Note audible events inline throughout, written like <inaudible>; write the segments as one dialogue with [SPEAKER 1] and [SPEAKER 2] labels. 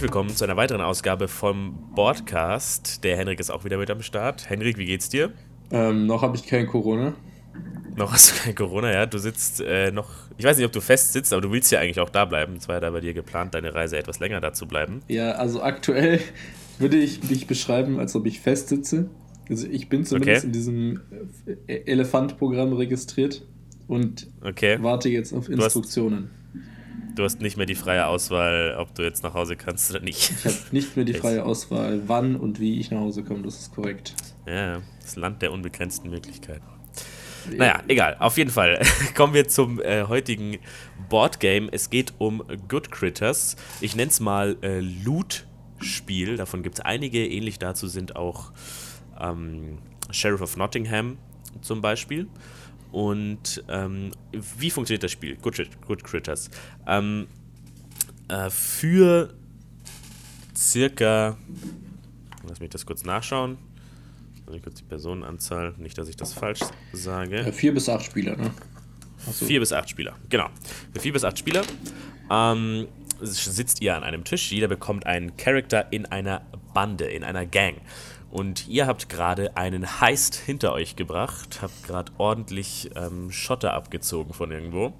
[SPEAKER 1] Herzlich willkommen zu einer weiteren Ausgabe vom Podcast. Der Henrik ist auch wieder mit am Start. Henrik, wie geht's dir?
[SPEAKER 2] Ähm, noch habe ich kein Corona.
[SPEAKER 1] Noch hast du kein Corona, ja. Du sitzt äh, noch, ich weiß nicht, ob du fest sitzt, aber du willst ja eigentlich auch da bleiben. Es war ja da bei dir geplant, deine Reise etwas länger da zu bleiben.
[SPEAKER 2] Ja, also aktuell <laughs> würde ich mich beschreiben, als ob ich fest sitze. Also ich bin zumindest okay. in diesem äh, Elefant-Programm registriert und okay. warte jetzt auf Instruktionen.
[SPEAKER 1] Du hast, nicht mehr die freie Auswahl, ob du jetzt nach Hause kannst oder nicht.
[SPEAKER 2] Ich habe nicht mehr die freie Auswahl, wann und wie ich nach Hause komme, das ist korrekt.
[SPEAKER 1] Ja, das Land der unbegrenzten Möglichkeiten. Naja, egal. Auf jeden Fall <laughs> kommen wir zum äh, heutigen Boardgame. Es geht um Good Critters. Ich nenne es mal äh, Loot-Spiel. Davon gibt es einige. Ähnlich dazu sind auch ähm, Sheriff of Nottingham zum Beispiel. Und ähm, wie funktioniert das Spiel? Good, Good Critters. Ähm, äh, für circa, lass mich das kurz nachschauen. Also kurz die Personenanzahl, nicht, dass ich das falsch sage.
[SPEAKER 2] Ja, vier bis acht Spieler, ne?
[SPEAKER 1] So. Vier bis acht Spieler, genau. Für vier bis acht Spieler ähm, sitzt ihr an einem Tisch. Jeder bekommt einen Charakter in einer Bande, in einer Gang. Und ihr habt gerade einen Heist hinter euch gebracht, habt gerade ordentlich ähm, Schotter abgezogen von irgendwo.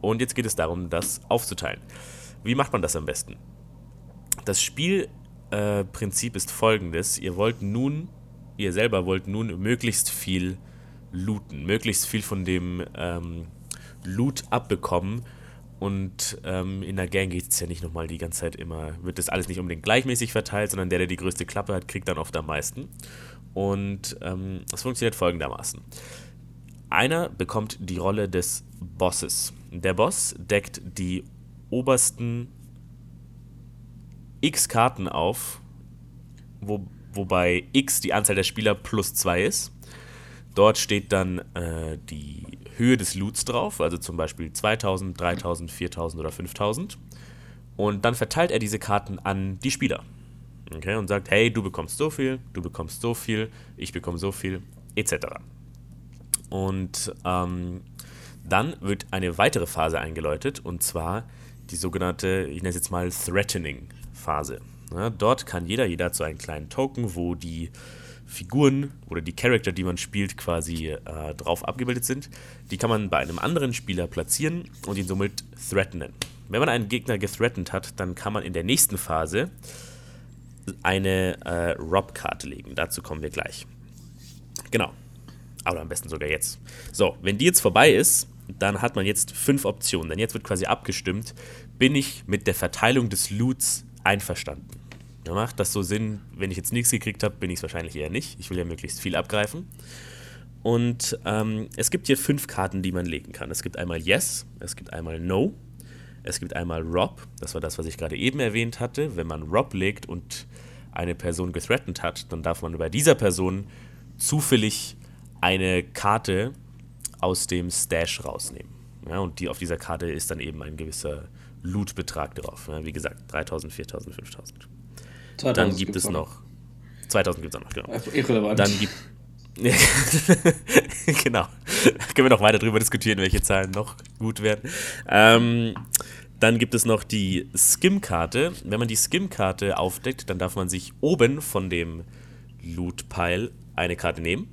[SPEAKER 1] Und jetzt geht es darum, das aufzuteilen. Wie macht man das am besten? Das Spielprinzip äh, ist folgendes. Ihr wollt nun ihr selber wollt nun möglichst viel looten, möglichst viel von dem ähm, Loot abbekommen. Und ähm, in der Gang geht es ja nicht nochmal die ganze Zeit immer, wird das alles nicht unbedingt gleichmäßig verteilt, sondern der, der die größte Klappe hat, kriegt dann oft am meisten. Und ähm, funktioniert folgendermaßen. Einer bekommt die Rolle des Bosses. Der Boss deckt die obersten x Karten auf, wo, wobei x die Anzahl der Spieler plus 2 ist. Dort steht dann äh, die Höhe des Loots drauf, also zum Beispiel 2000, 3000, 4000 oder 5000. Und dann verteilt er diese Karten an die Spieler. Okay, und sagt, hey, du bekommst so viel, du bekommst so viel, ich bekomme so viel, etc. Und ähm, dann wird eine weitere Phase eingeläutet, und zwar die sogenannte, ich nenne es jetzt mal Threatening-Phase. Ja, dort kann jeder, jeder so einen kleinen Token, wo die Figuren oder die Charakter, die man spielt, quasi äh, drauf abgebildet sind. Die kann man bei einem anderen Spieler platzieren und ihn somit threatenen. Wenn man einen Gegner gethreatened hat, dann kann man in der nächsten Phase eine äh, Rob-Karte legen. Dazu kommen wir gleich. Genau. Aber am besten sogar jetzt. So, wenn die jetzt vorbei ist, dann hat man jetzt fünf Optionen. Denn jetzt wird quasi abgestimmt, bin ich mit der Verteilung des Loots einverstanden. Ja, macht das so Sinn, wenn ich jetzt nichts gekriegt habe, bin ich es wahrscheinlich eher nicht. Ich will ja möglichst viel abgreifen. Und ähm, es gibt hier fünf Karten, die man legen kann. Es gibt einmal Yes, es gibt einmal No, es gibt einmal Rob, das war das, was ich gerade eben erwähnt hatte. Wenn man Rob legt und eine Person gethreatened hat, dann darf man bei dieser Person zufällig eine Karte aus dem Stash rausnehmen. Ja, und die auf dieser Karte ist dann eben ein gewisser Loot-Betrag drauf. Ja, wie gesagt, 3000, 4000, 5000. Dann gibt es noch. 2000 gibt es auch noch, genau. Irrelevant. Dann gibt. <laughs> genau. Da können wir noch weiter drüber diskutieren, welche Zahlen noch gut werden. Ähm, dann gibt es noch die Skim-Karte. Wenn man die Skim-Karte aufdeckt, dann darf man sich oben von dem Loot-Pile eine Karte nehmen.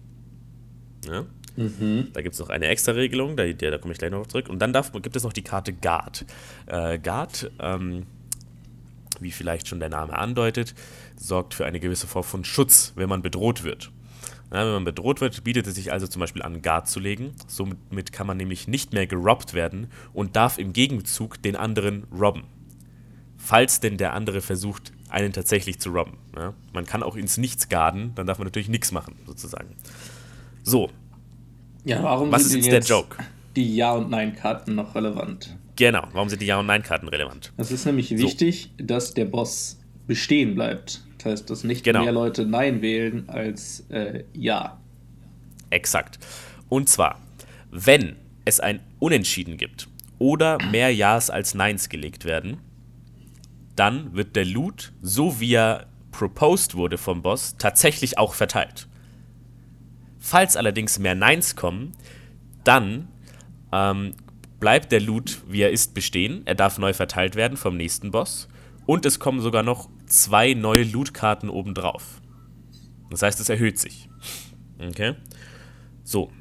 [SPEAKER 1] Ja. Mhm. Da gibt es noch eine extra Regelung, da, da komme ich gleich noch zurück. Und dann darf, gibt es noch die Karte Guard. Äh, Guard ähm, wie vielleicht schon der Name andeutet, sorgt für eine gewisse Form von Schutz, wenn man bedroht wird. Ja, wenn man bedroht wird, bietet es sich also zum Beispiel an, Guard zu legen. Somit kann man nämlich nicht mehr gerobbt werden und darf im Gegenzug den anderen robben. Falls denn der andere versucht, einen tatsächlich zu robben. Ja, man kann auch ins Nichts garden, dann darf man natürlich nichts machen, sozusagen. So.
[SPEAKER 2] Ja, warum Was ist jetzt der Joke? Die Ja- und Nein-Karten noch relevant?
[SPEAKER 1] Genau, warum sind die Ja- und Nein-Karten relevant?
[SPEAKER 2] Es ist nämlich so. wichtig, dass der Boss bestehen bleibt. Das heißt, dass nicht genau. mehr Leute Nein wählen als äh, Ja.
[SPEAKER 1] Exakt. Und zwar, wenn es ein Unentschieden gibt oder mehr Ja's als Neins gelegt werden, dann wird der Loot, so wie er proposed wurde vom Boss, tatsächlich auch verteilt. Falls allerdings mehr Neins kommen, dann ähm, bleibt der Loot, wie er ist, bestehen. Er darf neu verteilt werden vom nächsten Boss. Und es kommen sogar noch zwei neue Loot-Karten obendrauf. Das heißt, es erhöht sich. Okay. So.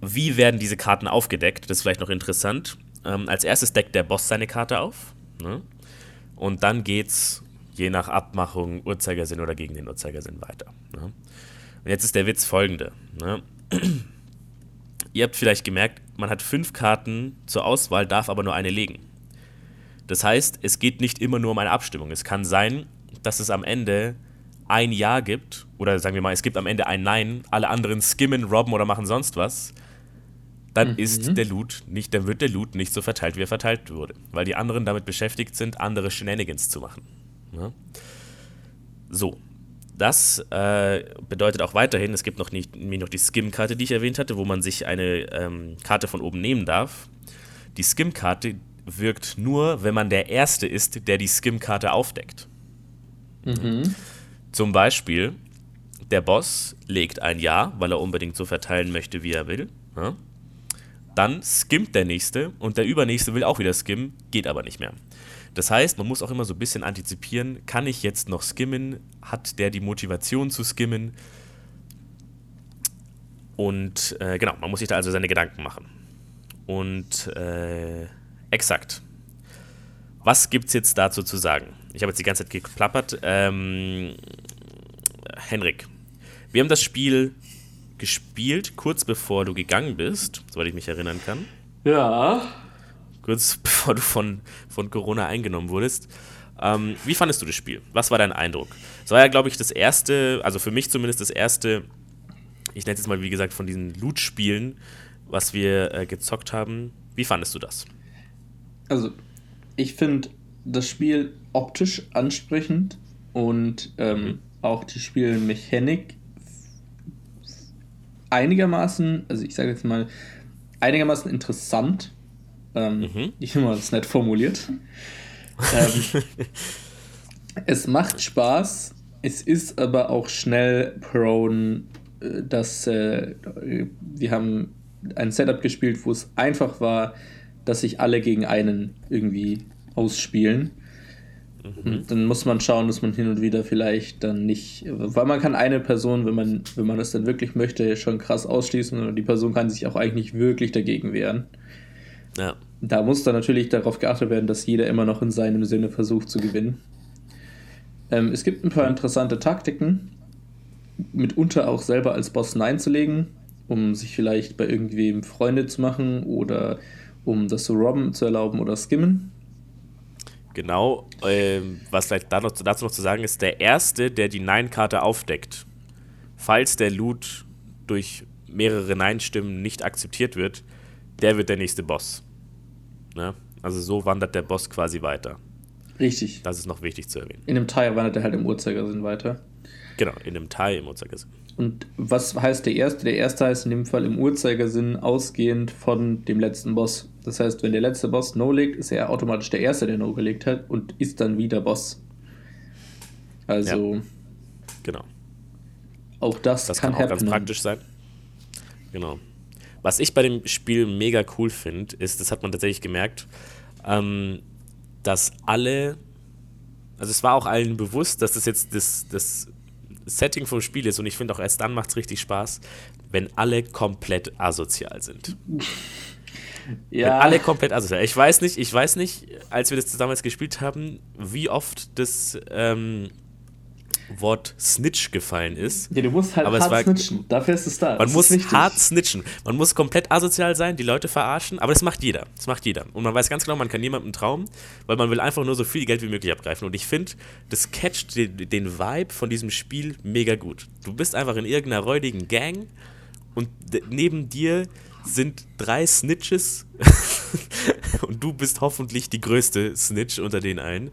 [SPEAKER 1] Wie werden diese Karten aufgedeckt? Das ist vielleicht noch interessant. Ähm, als erstes deckt der Boss seine Karte auf. Ne? Und dann geht's je nach Abmachung, Uhrzeigersinn oder gegen den Uhrzeigersinn weiter. Ne? Und jetzt ist der Witz folgende. Ne? Ihr habt vielleicht gemerkt, man hat fünf Karten zur Auswahl, darf aber nur eine legen. Das heißt, es geht nicht immer nur um eine Abstimmung. Es kann sein, dass es am Ende ein Ja gibt, oder sagen wir mal, es gibt am Ende ein Nein, alle anderen skimmen, robben oder machen sonst was, dann mhm. ist der Loot nicht, dann wird der Loot nicht so verteilt, wie er verteilt wurde. Weil die anderen damit beschäftigt sind, andere Shenanigans zu machen. Ja? So. Das äh, bedeutet auch weiterhin, es gibt noch, nicht, noch die Skim-Karte, die ich erwähnt hatte, wo man sich eine ähm, Karte von oben nehmen darf. Die Skim-Karte wirkt nur, wenn man der Erste ist, der die Skim-Karte aufdeckt. Mhm. Zum Beispiel, der Boss legt ein Ja, weil er unbedingt so verteilen möchte, wie er will. Ja? Dann skimmt der Nächste und der Übernächste will auch wieder skimmen, geht aber nicht mehr. Das heißt, man muss auch immer so ein bisschen antizipieren, kann ich jetzt noch skimmen? Hat der die Motivation zu skimmen? Und äh, genau, man muss sich da also seine Gedanken machen. Und äh, exakt. Was gibt es jetzt dazu zu sagen? Ich habe jetzt die ganze Zeit geplappert. Ähm, Henrik, wir haben das Spiel gespielt, kurz bevor du gegangen bist, soweit ich mich erinnern kann.
[SPEAKER 2] Ja.
[SPEAKER 1] Kurz <laughs> bevor du von, von Corona eingenommen wurdest. Ähm, wie fandest du das Spiel? Was war dein Eindruck? Es war ja, glaube ich, das erste, also für mich zumindest das erste, ich nenne es jetzt mal, wie gesagt, von diesen Loot-Spielen, was wir äh, gezockt haben. Wie fandest du das?
[SPEAKER 2] Also, ich finde das Spiel optisch ansprechend und ähm, mhm. auch die Spielmechanik einigermaßen, also ich sage jetzt mal, einigermaßen interessant. Ähm, mhm. Ich habe mal das nett formuliert. ähm, <laughs> es macht Spaß, es ist aber auch schnell prone, äh, dass äh, wir haben ein Setup gespielt, wo es einfach war, dass sich alle gegen einen irgendwie ausspielen. Mhm. Dann muss man schauen, dass man hin und wieder vielleicht dann nicht, weil man kann eine Person, wenn man, wenn man das dann wirklich möchte, schon krass ausschließen und die Person kann sich auch eigentlich nicht wirklich dagegen wehren. Ja. Da muss dann natürlich darauf geachtet werden, dass jeder immer noch in seinem Sinne versucht zu gewinnen. Ähm, es gibt ein paar interessante Taktiken, mitunter auch selber als Boss Nein zu legen, um sich vielleicht bei irgendwem Freunde zu machen oder um das zu robben zu erlauben oder skimmen.
[SPEAKER 1] Genau, ähm, was vielleicht dazu, dazu noch zu sagen ist, der Erste, der die Nein-Karte aufdeckt, falls der Loot durch mehrere Nein-Stimmen nicht akzeptiert wird, der wird der nächste Boss. Ne? Also so wandert der Boss quasi weiter.
[SPEAKER 2] Richtig.
[SPEAKER 1] Das ist noch wichtig zu erwähnen.
[SPEAKER 2] In einem Teil wandert er halt im Uhrzeigersinn weiter.
[SPEAKER 1] Genau, in einem Teil im Uhrzeigersinn.
[SPEAKER 2] Und was heißt der erste? Der erste heißt in dem Fall im Uhrzeigersinn ausgehend von dem letzten Boss. Das heißt, wenn der letzte Boss No legt, ist er automatisch der erste, der No gelegt hat und ist dann wieder Boss. Also. Ja.
[SPEAKER 1] Genau.
[SPEAKER 2] Auch das,
[SPEAKER 1] das kann, kann auch ganz praktisch sein. Genau. Was ich bei dem Spiel mega cool finde, ist, das hat man tatsächlich gemerkt, ähm, dass alle, also es war auch allen bewusst, dass das jetzt das, das Setting vom Spiel ist und ich finde auch erst dann macht es richtig Spaß, wenn alle komplett asozial sind. Ja. Wenn alle komplett asozial. Ich weiß nicht, ich weiß nicht, als wir das damals gespielt haben, wie oft das ähm, Wort Snitch gefallen ist.
[SPEAKER 2] Ja, du musst halt
[SPEAKER 1] aber
[SPEAKER 2] hart
[SPEAKER 1] war,
[SPEAKER 2] snitchen. Dafür ist es da.
[SPEAKER 1] Man das muss hart snitchen. Man muss komplett asozial sein, die Leute verarschen, aber das macht jeder. Das macht jeder. Und man weiß ganz genau, man kann niemandem trauen, weil man will einfach nur so viel Geld wie möglich abgreifen. Und ich finde, das catcht den, den Vibe von diesem Spiel mega gut. Du bist einfach in irgendeiner räudigen Gang und neben dir sind drei Snitches <laughs> und du bist hoffentlich die größte Snitch unter den allen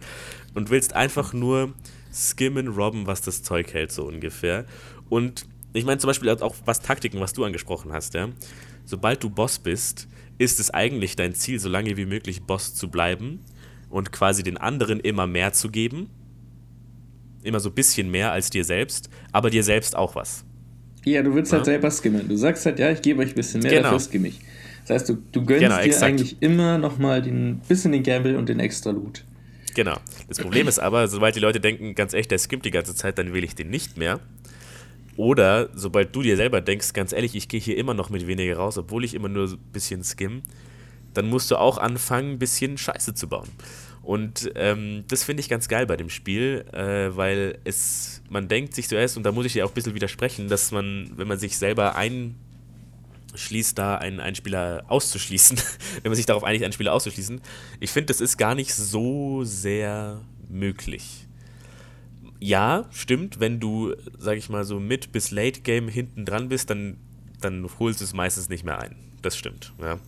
[SPEAKER 1] und willst einfach nur skimmen, robben, was das Zeug hält, so ungefähr. Und ich meine zum Beispiel auch was Taktiken, was du angesprochen hast, ja. Sobald du Boss bist, ist es eigentlich dein Ziel, so lange wie möglich Boss zu bleiben und quasi den anderen immer mehr zu geben. Immer so ein bisschen mehr als dir selbst, aber dir selbst auch was.
[SPEAKER 2] Ja, du willst halt ja? selber skimmen. Du sagst halt, ja, ich gebe euch ein bisschen mehr, genau. dafür skimme ich. Das heißt, du, du gönnst genau, dir exakt. eigentlich immer nochmal ein bisschen den Gamble und den extra Loot.
[SPEAKER 1] Genau. Das Problem ist aber, sobald die Leute denken, ganz echt, der skimmt die ganze Zeit, dann wähle ich den nicht mehr. Oder sobald du dir selber denkst, ganz ehrlich, ich gehe hier immer noch mit weniger raus, obwohl ich immer nur ein bisschen skim, dann musst du auch anfangen, ein bisschen Scheiße zu bauen. Und ähm, das finde ich ganz geil bei dem Spiel, äh, weil es, man denkt sich zuerst, und da muss ich dir auch ein bisschen widersprechen, dass man, wenn man sich selber einschließt, da einen, einen Spieler auszuschließen, <laughs> wenn man sich darauf einigt, einen Spieler auszuschließen, ich finde, das ist gar nicht so sehr möglich. Ja, stimmt, wenn du, sag ich mal, so mit bis Late Game hinten dran bist, dann, dann holst du es meistens nicht mehr ein. Das stimmt. Ja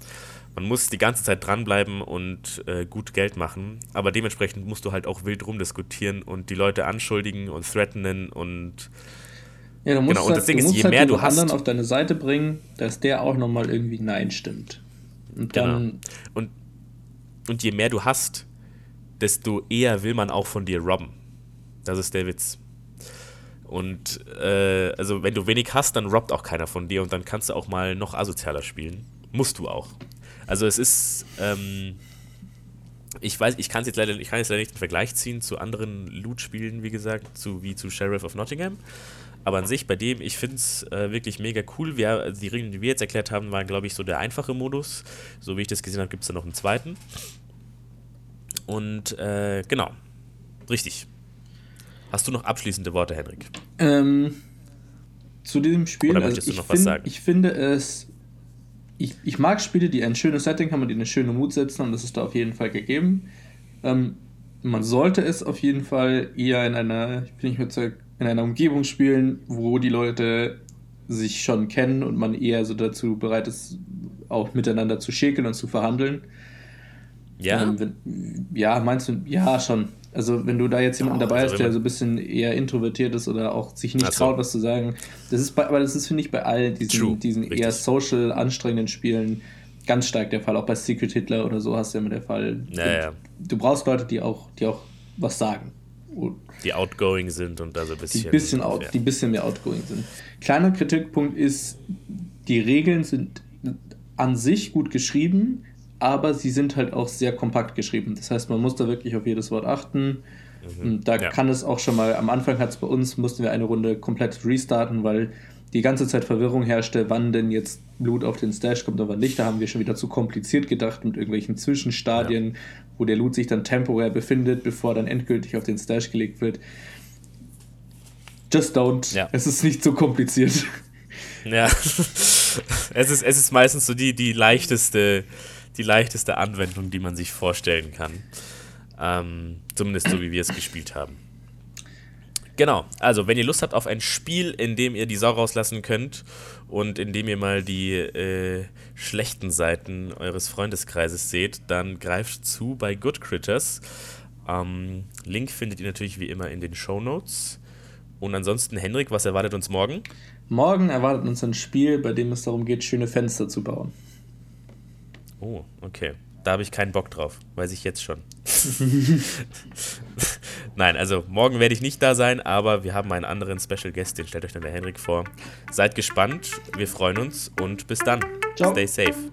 [SPEAKER 1] man muss die ganze Zeit dranbleiben und äh, gut Geld machen, aber dementsprechend musst du halt auch wild rumdiskutieren und die Leute anschuldigen und threatenen und
[SPEAKER 2] ja, du musst genau, und halt, das Ding ist, je halt mehr du hast, anderen auf deine Seite bringen, dass der auch nochmal irgendwie Nein stimmt. Und dann
[SPEAKER 1] genau. und, und je mehr du hast, desto eher will man auch von dir robben. Das ist der Witz. Und äh, also wenn du wenig hast, dann robbt auch keiner von dir und dann kannst du auch mal noch asozialer spielen. Musst du auch. Also es ist, ähm, ich weiß, ich kann es jetzt leider, ich kann jetzt leider nicht den Vergleich ziehen zu anderen Loot-Spielen, wie gesagt, zu, wie zu Sheriff of Nottingham. Aber an sich bei dem, ich finde es äh, wirklich mega cool. Wir, also die Regeln, die wir jetzt erklärt haben, waren, glaube ich, so der einfache Modus. So wie ich das gesehen habe, gibt es da noch einen zweiten. Und äh, genau, richtig. Hast du noch abschließende Worte, Henrik?
[SPEAKER 2] Ähm, zu diesem Spiel, Oder also ich, find, ich finde es ich, ich mag Spiele, die ein schönes Setting haben und die eine schöne Mut setzen und das ist da auf jeden Fall gegeben. Ähm, man sollte es auf jeden Fall eher in einer, ich bin nicht mehr in einer Umgebung spielen, wo die Leute sich schon kennen und man eher so dazu bereit ist, auch miteinander zu schäkeln und zu verhandeln. Ja. Ähm, wenn, ja, meinst du? Ja, schon. Also wenn du da jetzt jemanden dabei also hast, der so ein bisschen eher introvertiert ist oder auch sich nicht so. traut, was zu sagen, das ist bei, aber das ist, finde ich, bei all diesen, diesen eher social anstrengenden Spielen ganz stark der Fall. Auch bei Secret Hitler oder so hast du ja immer der Fall. Ja, ja. Du brauchst Leute, die auch, die auch was sagen.
[SPEAKER 1] Die outgoing sind und da so ein bisschen.
[SPEAKER 2] Die bisschen, out, ja. die bisschen mehr outgoing sind. Kleiner Kritikpunkt ist, die Regeln sind an sich gut geschrieben, aber sie sind halt auch sehr kompakt geschrieben. Das heißt, man muss da wirklich auf jedes Wort achten. Mhm. Da ja. kann es auch schon mal, am Anfang hat es bei uns, mussten wir eine Runde komplett restarten, weil die ganze Zeit Verwirrung herrschte, wann denn jetzt Blut auf den Stash kommt und wann nicht. Da haben wir schon wieder zu kompliziert gedacht mit irgendwelchen Zwischenstadien, ja. wo der Loot sich dann temporär befindet, bevor dann endgültig auf den Stash gelegt wird. Just don't. Ja. Es ist nicht so kompliziert.
[SPEAKER 1] Ja. <laughs> es ist, es ist meistens so die, die leichteste die leichteste Anwendung, die man sich vorstellen kann. Ähm, zumindest so, wie wir es gespielt haben. Genau, also wenn ihr Lust habt auf ein Spiel, in dem ihr die Sau rauslassen könnt und in dem ihr mal die äh, schlechten Seiten eures Freundeskreises seht, dann greift zu bei Good Critters. Ähm, Link findet ihr natürlich wie immer in den Show Notes. Und ansonsten, Henrik, was erwartet uns morgen?
[SPEAKER 2] Morgen erwartet uns ein Spiel, bei dem es darum geht, schöne Fenster zu bauen.
[SPEAKER 1] Oh, okay. Da habe ich keinen Bock drauf, weiß ich jetzt schon. <laughs> Nein, also morgen werde ich nicht da sein, aber wir haben einen anderen Special Guest, den stellt euch dann der Henrik vor. Seid gespannt, wir freuen uns und bis dann. Ciao. Stay safe.